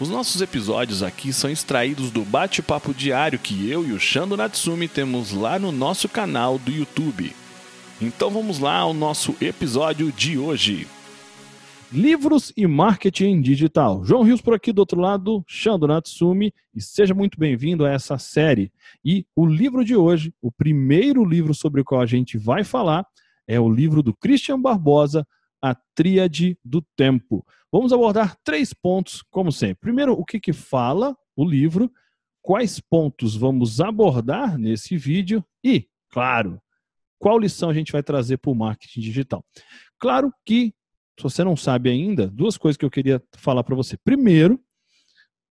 Os nossos episódios aqui são extraídos do bate-papo diário que eu e o Shando Natsumi temos lá no nosso canal do YouTube. Então vamos lá ao nosso episódio de hoje. Livros e marketing digital. João Rios por aqui do outro lado, Shando Natsumi, e seja muito bem-vindo a essa série. E o livro de hoje, o primeiro livro sobre o qual a gente vai falar, é o livro do Christian Barbosa, A Tríade do Tempo. Vamos abordar três pontos, como sempre. Primeiro, o que, que fala o livro, quais pontos vamos abordar nesse vídeo e, claro, qual lição a gente vai trazer para o marketing digital. Claro que, se você não sabe ainda, duas coisas que eu queria falar para você. Primeiro,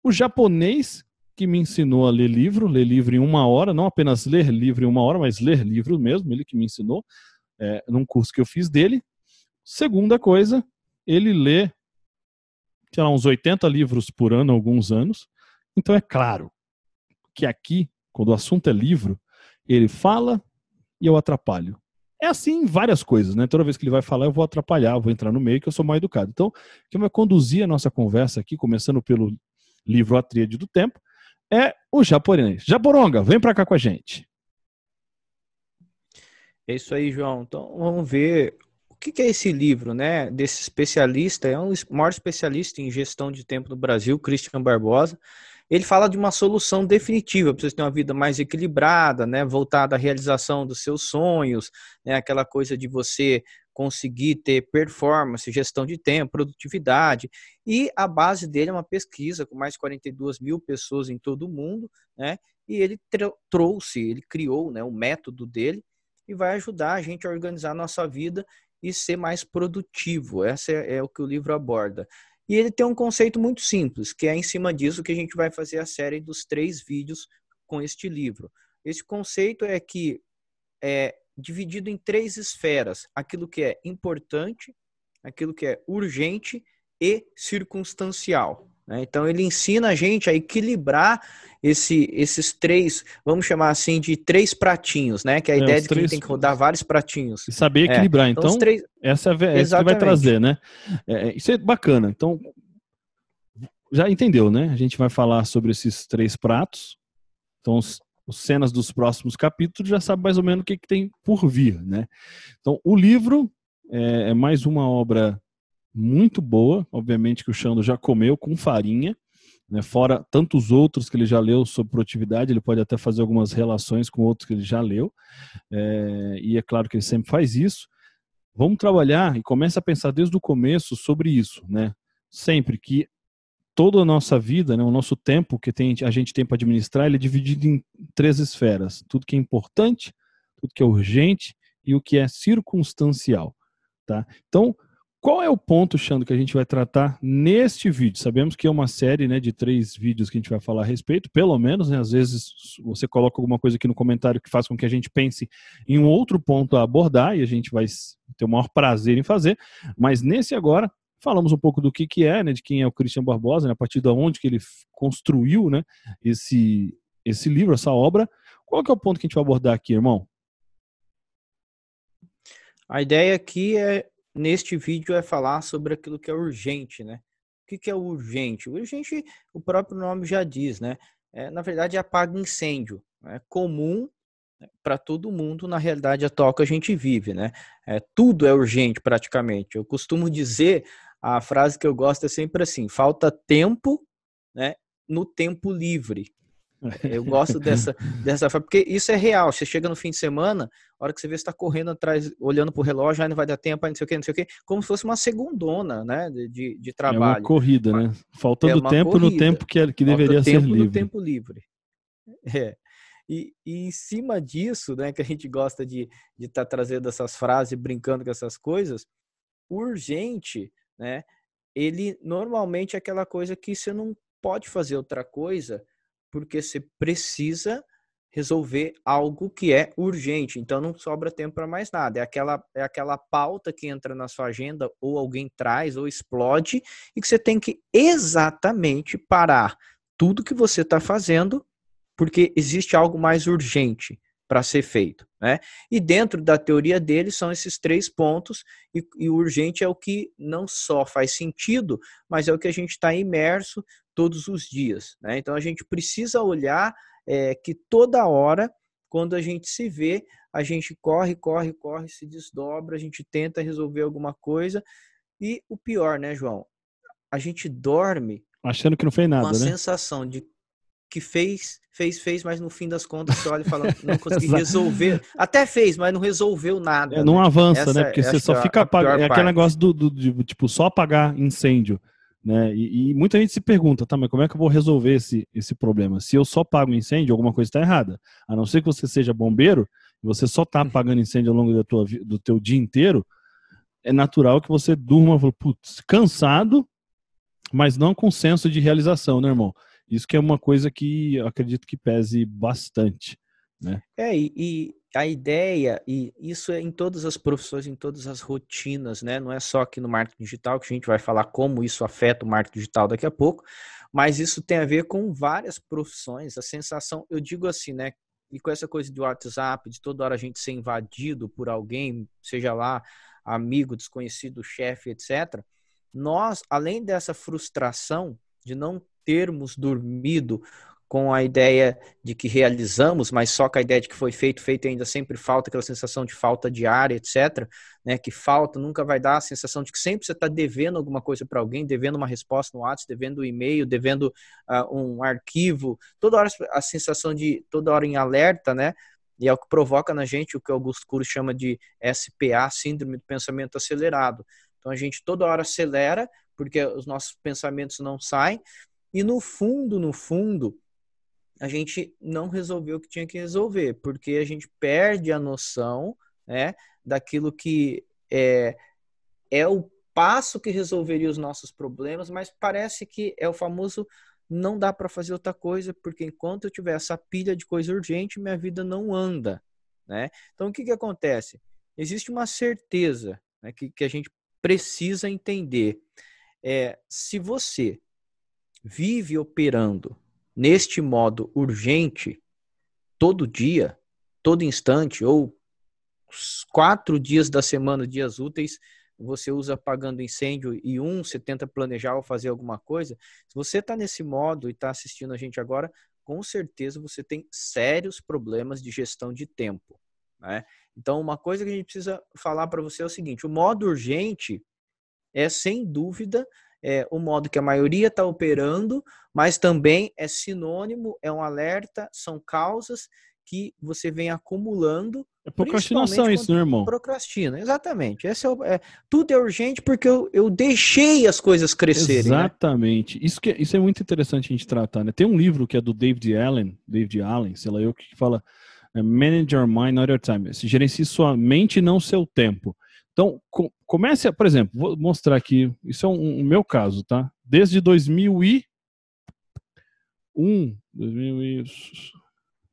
o japonês que me ensinou a ler livro, ler livro em uma hora, não apenas ler livro em uma hora, mas ler livro mesmo, ele que me ensinou, é, num curso que eu fiz dele. Segunda coisa, ele lê sei lá, uns 80 livros por ano, alguns anos. Então é claro que aqui, quando o assunto é livro, ele fala e eu atrapalho. É assim em várias coisas, né? Toda vez que ele vai falar, eu vou atrapalhar, vou entrar no meio, que eu sou mal educado. Então, quem vai conduzir a nossa conversa aqui, começando pelo livro A Tríade do Tempo, é o japonês. Japoronga, vem para cá com a gente. É isso aí, João. Então, vamos ver o que, é esse livro, né? Desse especialista, é um maior especialista em gestão de tempo no Brasil, Christian Barbosa. Ele fala de uma solução definitiva para você ter uma vida mais equilibrada, né? Voltada à realização dos seus sonhos, né? Aquela coisa de você conseguir ter performance, gestão de tempo, produtividade. E a base dele é uma pesquisa com mais de 42 mil pessoas em todo o mundo, né? E ele trouxe, ele criou né, o método dele e vai ajudar a gente a organizar a nossa vida e ser mais produtivo. Essa é, é o que o livro aborda. E ele tem um conceito muito simples, que é em cima disso que a gente vai fazer a série dos três vídeos com este livro. Esse conceito é que é dividido em três esferas: aquilo que é importante, aquilo que é urgente e circunstancial. Né? Então ele ensina a gente a equilibrar esse, esses três, vamos chamar assim, de três pratinhos, né? Que é a é, ideia de que três... tem que rodar vários pratinhos. E saber é, equilibrar. É. Então, então três... essa é essa que vai trazer, né? É, isso é bacana. Então, já entendeu, né? A gente vai falar sobre esses três pratos. Então, os, os cenas dos próximos capítulos já sabe mais ou menos o que, que tem por vir, né? Então, o livro é, é mais uma obra muito boa, obviamente que o Xando já comeu com farinha, né, fora tantos outros que ele já leu sobre produtividade, ele pode até fazer algumas relações com outros que ele já leu, é, e é claro que ele sempre faz isso. Vamos trabalhar e começa a pensar desde o começo sobre isso, né? Sempre que toda a nossa vida, né, o nosso tempo que tem, a gente tem para administrar, ele é dividido em três esferas: tudo que é importante, tudo que é urgente e o que é circunstancial, tá? Então qual é o ponto, Xando, que a gente vai tratar neste vídeo? Sabemos que é uma série né, de três vídeos que a gente vai falar a respeito, pelo menos, né, às vezes você coloca alguma coisa aqui no comentário que faz com que a gente pense em um outro ponto a abordar e a gente vai ter o maior prazer em fazer, mas nesse agora falamos um pouco do que, que é, né, de quem é o Christian Barbosa, né, a partir de onde que ele construiu né, esse, esse livro, essa obra. Qual que é o ponto que a gente vai abordar aqui, irmão? A ideia aqui é neste vídeo é falar sobre aquilo que é urgente, né? O que, que é urgente? O urgente, o próprio nome já diz, né? É, na verdade, apaga incêndio. É comum né, para todo mundo na realidade atual que a gente vive, né? É, tudo é urgente praticamente. Eu costumo dizer, a frase que eu gosto é sempre assim: falta tempo, né? No tempo livre. Eu gosto dessa, dessa porque isso é real. Você chega no fim de semana, a hora que você vê, você está correndo atrás, olhando para o relógio, aí não vai dar tempo, aí não sei o que, não sei o que, como se fosse uma segundona, né, de, de trabalho. É uma corrida, né? Faltando é tempo corrida. no tempo que, que deveria ser livre. no tempo livre. É. E, e, em cima disso, né, que a gente gosta de estar de tá trazendo essas frases, brincando com essas coisas, urgente, né, ele normalmente é aquela coisa que você não pode fazer outra coisa porque você precisa resolver algo que é urgente. Então não sobra tempo para mais nada. É aquela, é aquela pauta que entra na sua agenda, ou alguém traz, ou explode, e que você tem que exatamente parar tudo que você está fazendo, porque existe algo mais urgente para ser feito. Né? E dentro da teoria dele são esses três pontos, e, e o urgente é o que não só faz sentido, mas é o que a gente está imerso todos os dias. Né? Então a gente precisa olhar é, que toda hora, quando a gente se vê, a gente corre, corre, corre, se desdobra, a gente tenta resolver alguma coisa. E o pior, né, João? A gente dorme achando que não fez nada, com a né? sensação de que fez, fez, fez, mas no fim das contas você olha e fala, não consegui resolver. Até fez, mas não resolveu nada. É, não né? avança, Essa, né? Porque você só fica apagando. É aquele negócio do, do, de, tipo, só apagar incêndio. Né? E, e, muita gente se pergunta, tá, mas como é que eu vou resolver esse, esse problema? Se eu só pago incêndio, alguma coisa está errada. A não ser que você seja bombeiro, e você só está apagando incêndio ao longo da tua, do teu dia inteiro, é natural que você durma, putz, cansado, mas não com senso de realização, né, irmão? Isso que é uma coisa que eu acredito que pese bastante, né? É, e, e a ideia, e isso é em todas as profissões, em todas as rotinas, né? Não é só aqui no marketing digital, que a gente vai falar como isso afeta o marketing digital daqui a pouco, mas isso tem a ver com várias profissões. A sensação, eu digo assim, né? E com essa coisa do WhatsApp, de toda hora a gente ser invadido por alguém, seja lá amigo, desconhecido, chefe, etc. Nós, além dessa frustração de não termos dormido com a ideia de que realizamos, mas só com a ideia de que foi feito, feito ainda sempre falta, aquela sensação de falta diária, etc. Né, que falta nunca vai dar a sensação de que sempre você está devendo alguma coisa para alguém, devendo uma resposta no WhatsApp, devendo um e-mail, devendo uh, um arquivo, toda hora a sensação de toda hora em alerta, né? E é o que provoca na gente o que Augusto Cury chama de SPA, Síndrome do Pensamento Acelerado. Então a gente toda hora acelera, porque os nossos pensamentos não saem, e no fundo, no fundo, a gente não resolveu o que tinha que resolver, porque a gente perde a noção né, daquilo que é, é o passo que resolveria os nossos problemas, mas parece que é o famoso não dá para fazer outra coisa, porque enquanto eu tiver essa pilha de coisa urgente, minha vida não anda. Né? Então, o que, que acontece? Existe uma certeza né, que, que a gente precisa entender. É, se você vive operando neste modo urgente, todo dia, todo instante, ou quatro dias da semana, dias úteis, você usa apagando incêndio e um você tenta planejar ou fazer alguma coisa. Se você está nesse modo e está assistindo a gente agora, com certeza você tem sérios problemas de gestão de tempo. Né? Então, uma coisa que a gente precisa falar para você é o seguinte: o modo urgente é sem dúvida é, o modo que a maioria está operando, mas também é sinônimo, é um alerta, são causas que você vem acumulando. É procrastinação isso, né, irmão? Procrastina, exatamente. Esse é, o, é, tudo é urgente porque eu, eu deixei as coisas crescerem. Né? Exatamente. Né? Isso, que, é, isso é muito interessante a gente tratar. Né? Tem um livro que é do David Allen, David Allen, sei lá eu, que fala é, Manage Your Mind, Not Your Time. Se gerencie sua mente, não seu tempo. Então, com, comece, a, por exemplo, vou mostrar aqui, isso é um, um meu caso, tá? Desde 2001, 2000 e,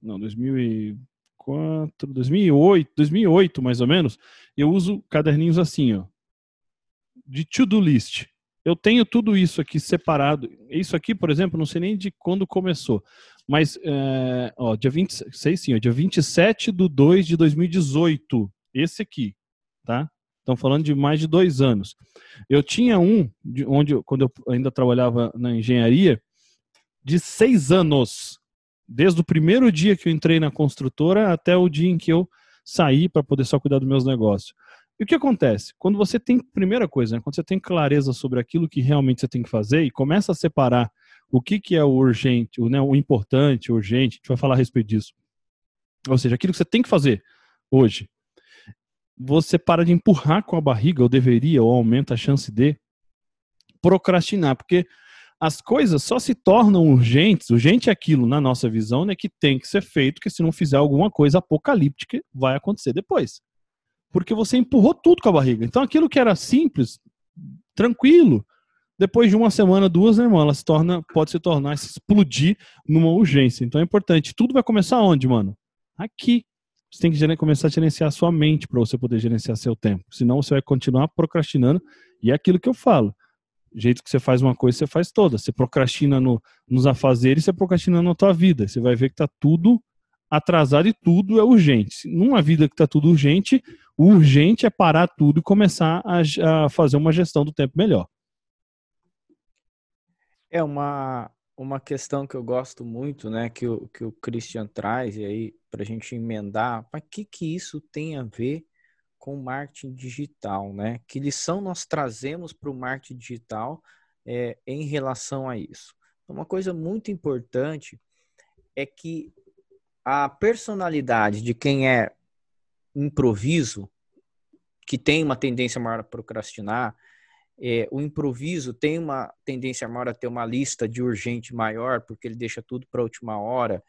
não, 2004, 2008, 2008 mais ou menos, eu uso caderninhos assim, ó, de to-do list. Eu tenho tudo isso aqui separado. Isso aqui, por exemplo, não sei nem de quando começou. Mas, é, ó, dia 26, sim, ó, dia 27 de 2 de 2018. Esse aqui, tá? Estão falando de mais de dois anos. Eu tinha um, de onde quando eu ainda trabalhava na engenharia, de seis anos. Desde o primeiro dia que eu entrei na construtora até o dia em que eu saí para poder só cuidar dos meus negócios. E o que acontece? Quando você tem, primeira coisa, né, quando você tem clareza sobre aquilo que realmente você tem que fazer e começa a separar o que, que é o urgente, o, né, o importante, o urgente, a gente vai falar a respeito disso. Ou seja, aquilo que você tem que fazer hoje você para de empurrar com a barriga, ou deveria, ou aumenta a chance de procrastinar, porque as coisas só se tornam urgentes, urgente é aquilo, na nossa visão, né, que tem que ser feito, que se não fizer alguma coisa apocalíptica, vai acontecer depois. Porque você empurrou tudo com a barriga. Então aquilo que era simples, tranquilo, depois de uma semana, duas, né, irmão, ela se torna, pode se tornar, se explodir numa urgência. Então é importante. Tudo vai começar onde, mano? Aqui. Você tem que começar a gerenciar a sua mente para você poder gerenciar seu tempo. Senão você vai continuar procrastinando. E é aquilo que eu falo. O jeito que você faz uma coisa, você faz toda. Você procrastina no, nos afazeres, você procrastina na tua vida. Você vai ver que tá tudo atrasado e tudo é urgente. Numa vida que tá tudo urgente, o urgente é parar tudo e começar a, a fazer uma gestão do tempo melhor. É uma, uma questão que eu gosto muito, né, que o, que o Christian traz, e aí, para a gente emendar, para que, que isso tem a ver com marketing digital, né? Que lição nós trazemos para o marketing digital é, em relação a isso? Uma coisa muito importante é que a personalidade de quem é improviso, que tem uma tendência maior a procrastinar, é, o improviso tem uma tendência maior a ter uma lista de urgente maior, porque ele deixa tudo para a última hora.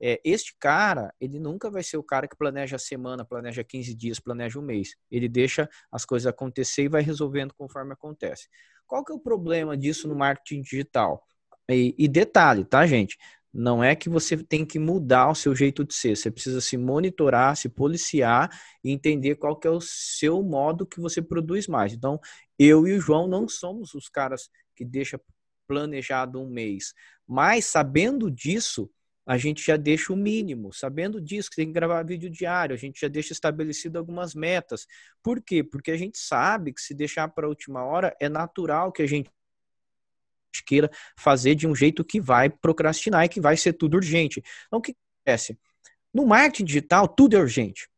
É, este cara, ele nunca vai ser o cara que planeja a semana, planeja 15 dias, planeja um mês. Ele deixa as coisas acontecer e vai resolvendo conforme acontece. Qual que é o problema disso no marketing digital? E, e detalhe, tá, gente? Não é que você tem que mudar o seu jeito de ser, você precisa se monitorar, se policiar e entender qual que é o seu modo que você produz mais. Então, eu e o João não somos os caras que deixa planejado um mês, mas sabendo disso, a gente já deixa o mínimo. Sabendo disso, que tem que gravar vídeo diário, a gente já deixa estabelecido algumas metas. Por quê? Porque a gente sabe que se deixar para a última hora, é natural que a gente queira fazer de um jeito que vai procrastinar e que vai ser tudo urgente. Então, o que acontece? No marketing digital, tudo é urgente.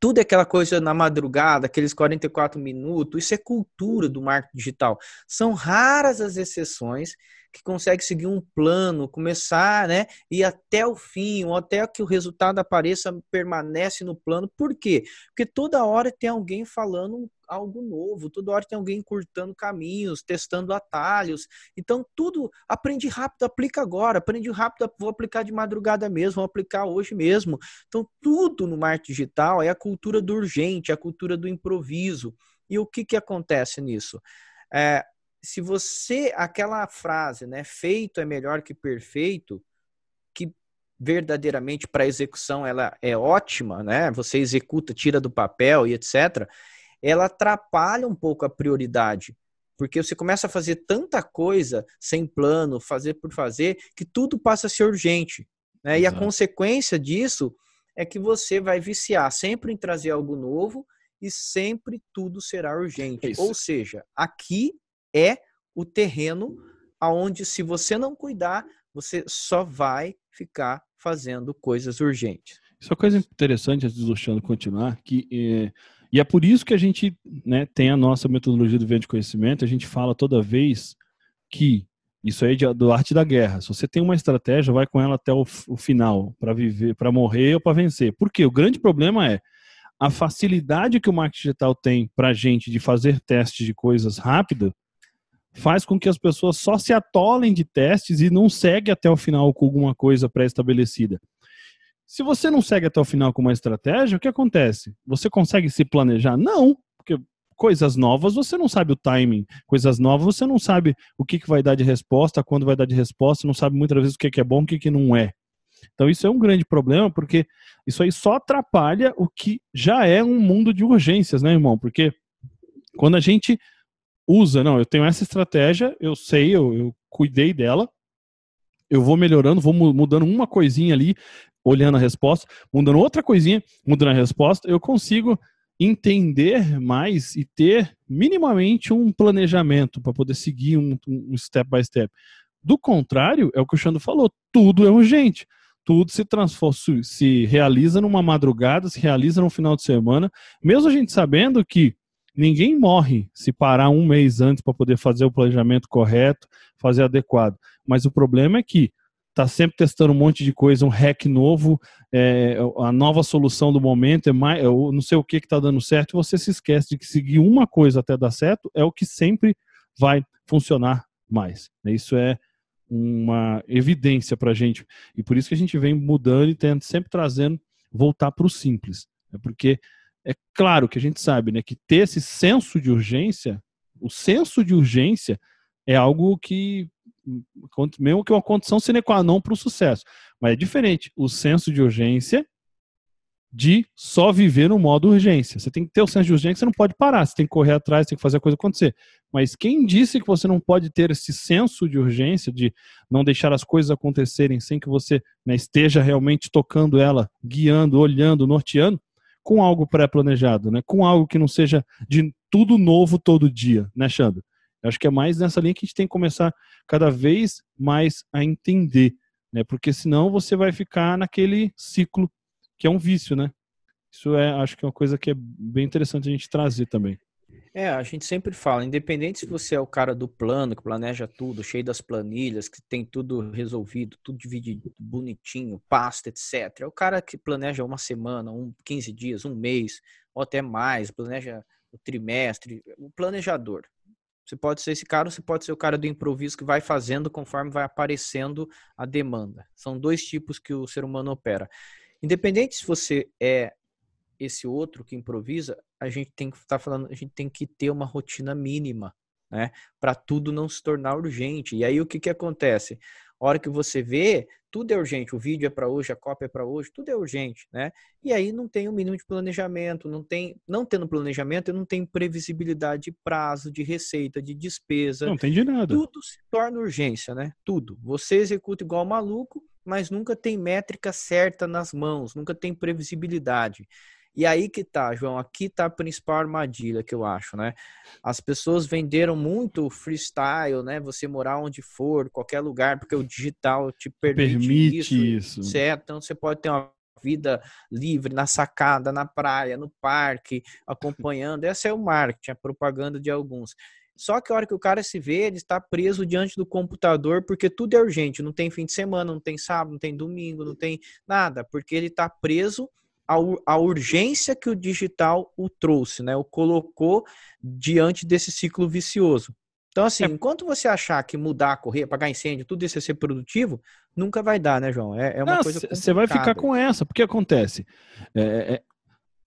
Tudo é aquela coisa na madrugada, aqueles 44 minutos, isso é cultura do marketing digital. São raras as exceções que consegue seguir um plano, começar, né, e até o fim, ou até que o resultado apareça, permanece no plano. Por quê? Porque toda hora tem alguém falando algo novo, toda hora tem alguém cortando caminhos, testando atalhos. Então, tudo aprende rápido, aplica agora, aprende rápido, vou aplicar de madrugada mesmo, vou aplicar hoje mesmo. Então, tudo no marketing digital é a cultura do urgente, a cultura do improviso. E o que, que acontece nisso? É, se você, aquela frase, né, feito é melhor que perfeito, que verdadeiramente para execução ela é ótima, né? Você executa, tira do papel e etc. Ela atrapalha um pouco a prioridade, porque você começa a fazer tanta coisa sem plano, fazer por fazer, que tudo passa a ser urgente, né? E a consequência disso é que você vai viciar sempre em trazer algo novo e sempre tudo será urgente. É Ou seja, aqui é o terreno aonde se você não cuidar, você só vai ficar fazendo coisas urgentes. Isso é uma coisa interessante, antes do Luciano continuar, que é, e é por isso que a gente né, tem a nossa metodologia do vento de conhecimento, a gente fala toda vez que isso aí é do arte da guerra. Se você tem uma estratégia, vai com ela até o, o final, para viver, para morrer ou para vencer. Por quê? O grande problema é a facilidade que o marketing digital tem para a gente de fazer testes de coisas rápidas faz com que as pessoas só se atolem de testes e não seguem até o final com alguma coisa pré-estabelecida. Se você não segue até o final com uma estratégia, o que acontece? Você consegue se planejar? Não, porque coisas novas você não sabe o timing, coisas novas você não sabe o que, que vai dar de resposta, quando vai dar de resposta, não sabe muitas vezes o que, que é bom, o que, que não é. Então isso é um grande problema, porque isso aí só atrapalha o que já é um mundo de urgências, né, irmão? Porque quando a gente usa, não, eu tenho essa estratégia, eu sei, eu, eu cuidei dela, eu vou melhorando, vou mudando uma coisinha ali, olhando a resposta, mudando outra coisinha, mudando a resposta, eu consigo entender mais e ter minimamente um planejamento para poder seguir um, um, step by step. Do contrário, é o que o Xando falou, tudo é urgente. Tudo se transforma, se realiza numa madrugada, se realiza no final de semana, mesmo a gente sabendo que Ninguém morre se parar um mês antes para poder fazer o planejamento correto, fazer adequado. Mas o problema é que está sempre testando um monte de coisa, um hack novo, é, a nova solução do momento, é mais, é, não sei o que está dando certo, e você se esquece de que seguir uma coisa até dar certo é o que sempre vai funcionar mais. Isso é uma evidência para a gente. E por isso que a gente vem mudando e tendo, sempre trazendo, voltar para o simples. É porque é claro que a gente sabe né, que ter esse senso de urgência, o senso de urgência é algo que mesmo que uma condição sine qua non para o sucesso. Mas é diferente o senso de urgência de só viver no modo urgência. Você tem que ter o senso de urgência, você não pode parar, você tem que correr atrás, tem que fazer a coisa acontecer. Mas quem disse que você não pode ter esse senso de urgência, de não deixar as coisas acontecerem sem que você né, esteja realmente tocando ela, guiando, olhando, norteando, com algo pré-planejado, né? com algo que não seja de tudo novo todo dia, né, Xandro? Eu acho que é mais nessa linha que a gente tem que começar cada vez mais a entender, né? Porque senão você vai ficar naquele ciclo que é um vício, né? Isso é, acho que é uma coisa que é bem interessante a gente trazer também. É, a gente sempre fala, independente se você é o cara do plano, que planeja tudo, cheio das planilhas, que tem tudo resolvido, tudo dividido bonitinho, pasta, etc. É o cara que planeja uma semana, um 15 dias, um mês, ou até mais, planeja o trimestre, o planejador. Você pode ser esse cara, ou você pode ser o cara do improviso que vai fazendo conforme vai aparecendo a demanda. São dois tipos que o ser humano opera. Independente se você é esse outro que improvisa, a gente tem que estar tá falando, a gente tem que ter uma rotina mínima, né? Para tudo não se tornar urgente. E aí o que que acontece? A hora que você vê, tudo é urgente. O vídeo é para hoje, a cópia é para hoje, tudo é urgente, né? E aí não tem o um mínimo de planejamento, não tem, não tendo planejamento, eu não tenho previsibilidade de prazo, de receita, de despesa. Não tem de nada. Tudo se torna urgência, né? Tudo. Você executa igual maluco, mas nunca tem métrica certa nas mãos, nunca tem previsibilidade. E aí que tá, João, aqui tá a principal armadilha que eu acho, né? As pessoas venderam muito freestyle, né? Você morar onde for, qualquer lugar, porque o digital te permite, permite isso, isso, certo? Então você pode ter uma vida livre na sacada, na praia, no parque, acompanhando. Essa é o marketing, a propaganda de alguns. Só que a hora que o cara se vê, ele está preso diante do computador porque tudo é urgente. Não tem fim de semana, não tem sábado, não tem domingo, não tem nada, porque ele está preso à, urgência que o digital o trouxe, né? O colocou diante desse ciclo vicioso. Então, assim, é. enquanto você achar que mudar, correr, apagar incêndio, tudo isso é ser produtivo, nunca vai dar, né, João? É, é uma Não, coisa Você vai ficar com essa, porque acontece. É, é,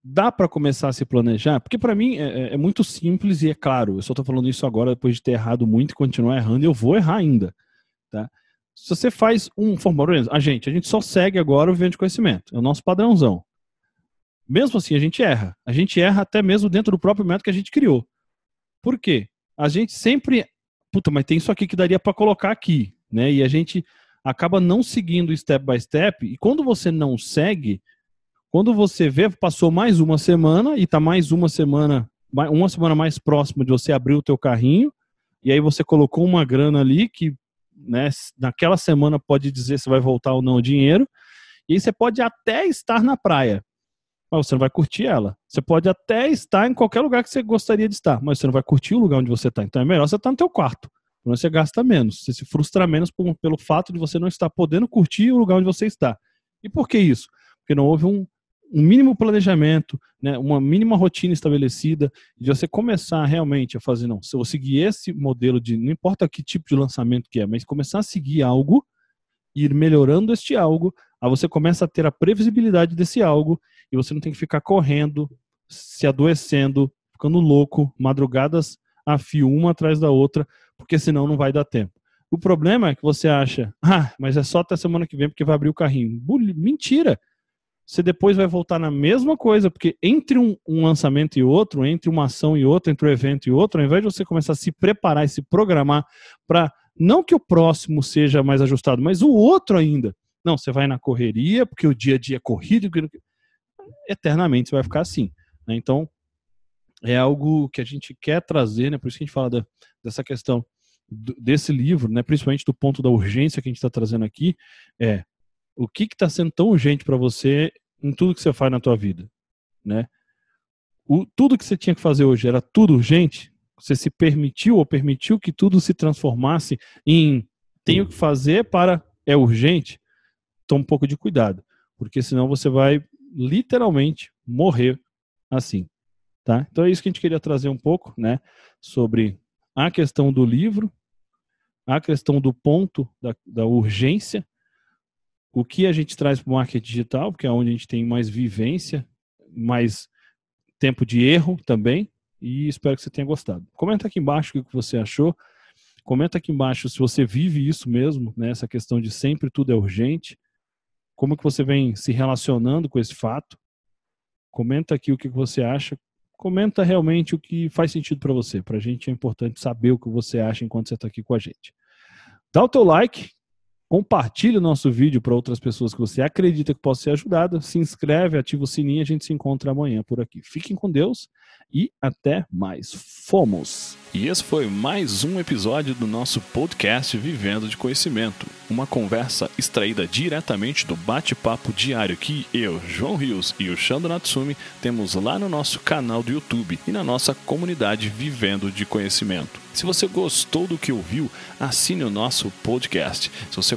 dá para começar a se planejar? Porque para mim é, é, é, muito simples e é claro, eu só estou falando isso agora depois de ter errado muito e continuar errando, eu vou errar ainda. Tá? Se você faz um formulário, a gente, a gente só segue agora o vivendo de conhecimento, é o nosso padrãozão. Mesmo assim, a gente erra. A gente erra até mesmo dentro do próprio método que a gente criou. Por quê? A gente sempre. Puta, mas tem isso aqui que daria para colocar aqui. Né? E a gente acaba não seguindo step by step. E quando você não segue, quando você vê, passou mais uma semana e está mais uma semana, uma semana mais próxima de você abrir o teu carrinho, e aí você colocou uma grana ali que né, naquela semana pode dizer se vai voltar ou não o dinheiro, e aí você pode até estar na praia, mas você não vai curtir ela. Você pode até estar em qualquer lugar que você gostaria de estar, mas você não vai curtir o lugar onde você está. Então é melhor você estar no teu quarto. Você gasta menos, você se frustra menos por, pelo fato de você não estar podendo curtir o lugar onde você está. E por que isso? Porque não houve um, um mínimo planejamento, né, uma mínima rotina estabelecida, de você começar realmente a fazer, não, se eu seguir esse modelo de, não importa que tipo de lançamento que é, mas começar a seguir algo, ir melhorando este algo, aí você começa a ter a previsibilidade desse algo, e você não tem que ficar correndo, se adoecendo, ficando louco, madrugadas a fio, uma atrás da outra, porque senão não vai dar tempo. O problema é que você acha, ah, mas é só até semana que vem porque vai abrir o carrinho. Mentira! você depois vai voltar na mesma coisa, porque entre um, um, lançamento e outro, entre uma ação e outra, entre um evento e outro, ao invés de você começar a se preparar e se programar para não que o próximo seja mais ajustado, mas o outro ainda. Não, você vai na correria, porque o dia a dia é corrido, eternamente você vai ficar assim. Né? Então, é algo que a gente quer trazer, né? por isso que a gente fala da, dessa questão desse livro, né? principalmente do ponto da urgência que a gente está trazendo aqui, é o que está sendo tão urgente para você em tudo que você faz na tua vida, né? O, tudo que você tinha que fazer hoje era tudo urgente. Você se permitiu ou permitiu que tudo se transformasse em tenho que fazer para é urgente. Toma um pouco de cuidado, porque senão você vai literalmente morrer assim, tá? Então é isso que a gente queria trazer um pouco, né, sobre a questão do livro, a questão do ponto da, da urgência o que a gente traz para o marketing digital, porque é onde a gente tem mais vivência, mais tempo de erro também, e espero que você tenha gostado. Comenta aqui embaixo o que você achou. Comenta aqui embaixo se você vive isso mesmo, né? Essa questão de sempre tudo é urgente. Como que você vem se relacionando com esse fato? Comenta aqui o que você acha. Comenta realmente o que faz sentido para você. Para a gente é importante saber o que você acha enquanto você está aqui com a gente. Dá o teu like, compartilhe o nosso vídeo para outras pessoas que você acredita que possa ser ajudada. Se inscreve, ativa o sininho. A gente se encontra amanhã por aqui. Fiquem com Deus e até mais. Fomos! E esse foi mais um episódio do nosso podcast Vivendo de Conhecimento. Uma conversa extraída diretamente do bate-papo diário que eu, João Rios e o Shando Natsumi temos lá no nosso canal do YouTube e na nossa comunidade Vivendo de Conhecimento. Se você gostou do que ouviu, assine o nosso podcast. Se você